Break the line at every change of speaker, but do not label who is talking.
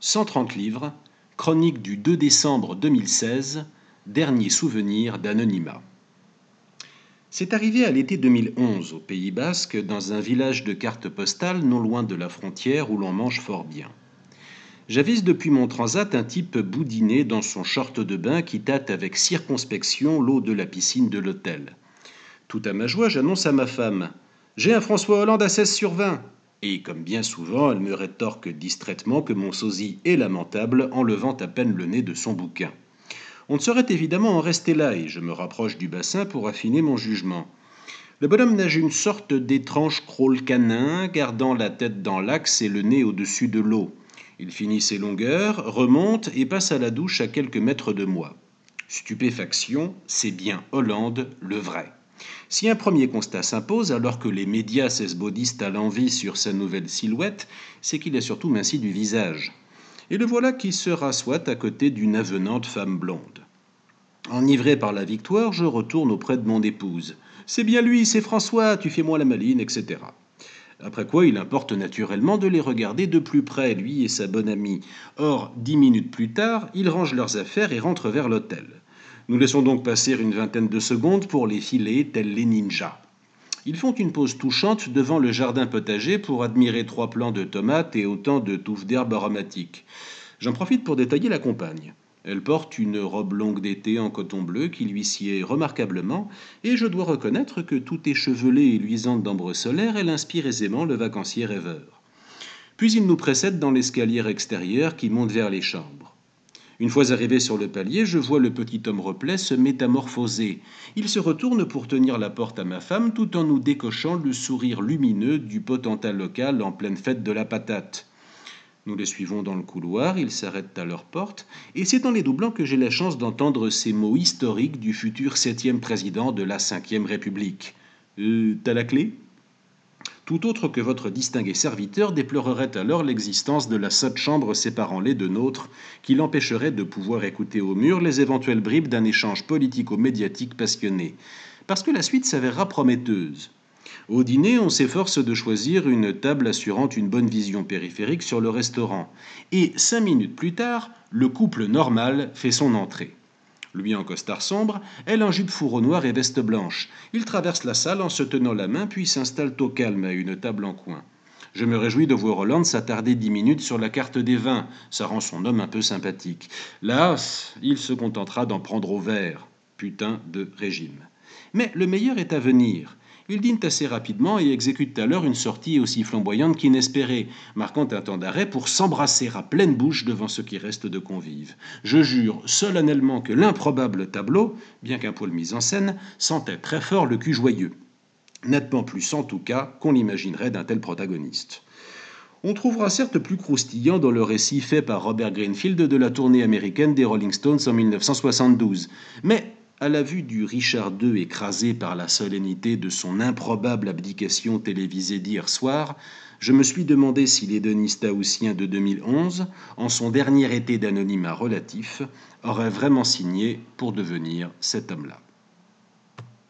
130 livres, chronique du 2 décembre 2016, dernier souvenir d'anonymat. C'est arrivé à l'été 2011 au Pays Basque, dans un village de cartes postales non loin de la frontière où l'on mange fort bien. J'avise depuis mon transat un type boudiné dans son short de bain qui tâte avec circonspection l'eau de la piscine de l'hôtel. Tout à ma joie, j'annonce à ma femme J'ai un François Hollande à 16 sur 20 et comme bien souvent, elle me rétorque distraitement que mon sosie est lamentable en levant à peine le nez de son bouquin. On ne saurait évidemment en rester là, et je me rapproche du bassin pour affiner mon jugement. Le bonhomme nage une sorte d'étrange crawl canin, gardant la tête dans l'axe et le nez au-dessus de l'eau. Il finit ses longueurs, remonte et passe à la douche à quelques mètres de moi. Stupéfaction, c'est bien Hollande, le vrai. Si un premier constat s'impose, alors que les médias s'esbaudissent à l'envie sur sa nouvelle silhouette, c'est qu'il est surtout minci du visage. Et le voilà qui se rassoit à côté d'une avenante femme blonde. Enivré par la victoire, je retourne auprès de mon épouse. C'est bien lui, c'est François, tu fais moi la maline, etc. Après quoi, il importe naturellement de les regarder de plus près, lui et sa bonne amie. Or, dix minutes plus tard, ils rangent leurs affaires et rentrent vers l'hôtel. Nous laissons donc passer une vingtaine de secondes pour les filer tels les ninjas. Ils font une pause touchante devant le jardin potager pour admirer trois plants de tomates et autant de touffes d'herbes aromatiques. J'en profite pour détailler la compagne. Elle porte une robe longue d'été en coton bleu qui lui sied remarquablement, et je dois reconnaître que tout échevelée et luisante d'ambre solaire, elle inspire aisément le vacancier rêveur. Puis il nous précède dans l'escalier extérieur qui monte vers les chambres. Une fois arrivé sur le palier, je vois le petit homme replet se métamorphoser. Il se retourne pour tenir la porte à ma femme tout en nous décochant le sourire lumineux du potentat local en pleine fête de la patate. Nous les suivons dans le couloir, ils s'arrêtent à leur porte, et c'est en les doublant que j'ai la chance d'entendre ces mots historiques du futur septième président de la Cinquième République. Euh, t'as la clé? Tout autre que votre distingué serviteur déplorerait alors l'existence de la sotte chambre séparant les deux nôtres, qui l'empêcherait de pouvoir écouter au mur les éventuelles bribes d'un échange politico-médiatique passionné, parce que la suite s'avérera prometteuse. Au dîner, on s'efforce de choisir une table assurant une bonne vision périphérique sur le restaurant, et cinq minutes plus tard, le couple normal fait son entrée. Lui en costard sombre, elle en jupe fourreau noir et veste blanche. Ils traversent la salle en se tenant la main, puis s'installent au calme à une table en coin. Je me réjouis de voir Hollande s'attarder dix minutes sur la carte des vins. Ça rend son homme un peu sympathique. Là, il se contentera d'en prendre au verre. Putain de régime. Mais le meilleur est à venir. Ils dînent assez rapidement et exécutent alors une sortie aussi flamboyante qu'inespérée, marquant un temps d'arrêt pour s'embrasser à pleine bouche devant ce qui reste de convives. Je jure solennellement que l'improbable tableau, bien qu'un poil mis en scène, sentait très fort le cul joyeux. Nettement plus en tout cas qu'on l'imaginerait d'un tel protagoniste. On trouvera certes plus croustillant dans le récit fait par Robert Greenfield de la tournée américaine des Rolling Stones en 1972, mais à la vue du Richard II écrasé par la solennité de son improbable abdication télévisée d'hier soir, je me suis demandé si l'hédoniste haussien de 2011, en son dernier été d'anonymat relatif, aurait vraiment signé pour devenir cet homme-là.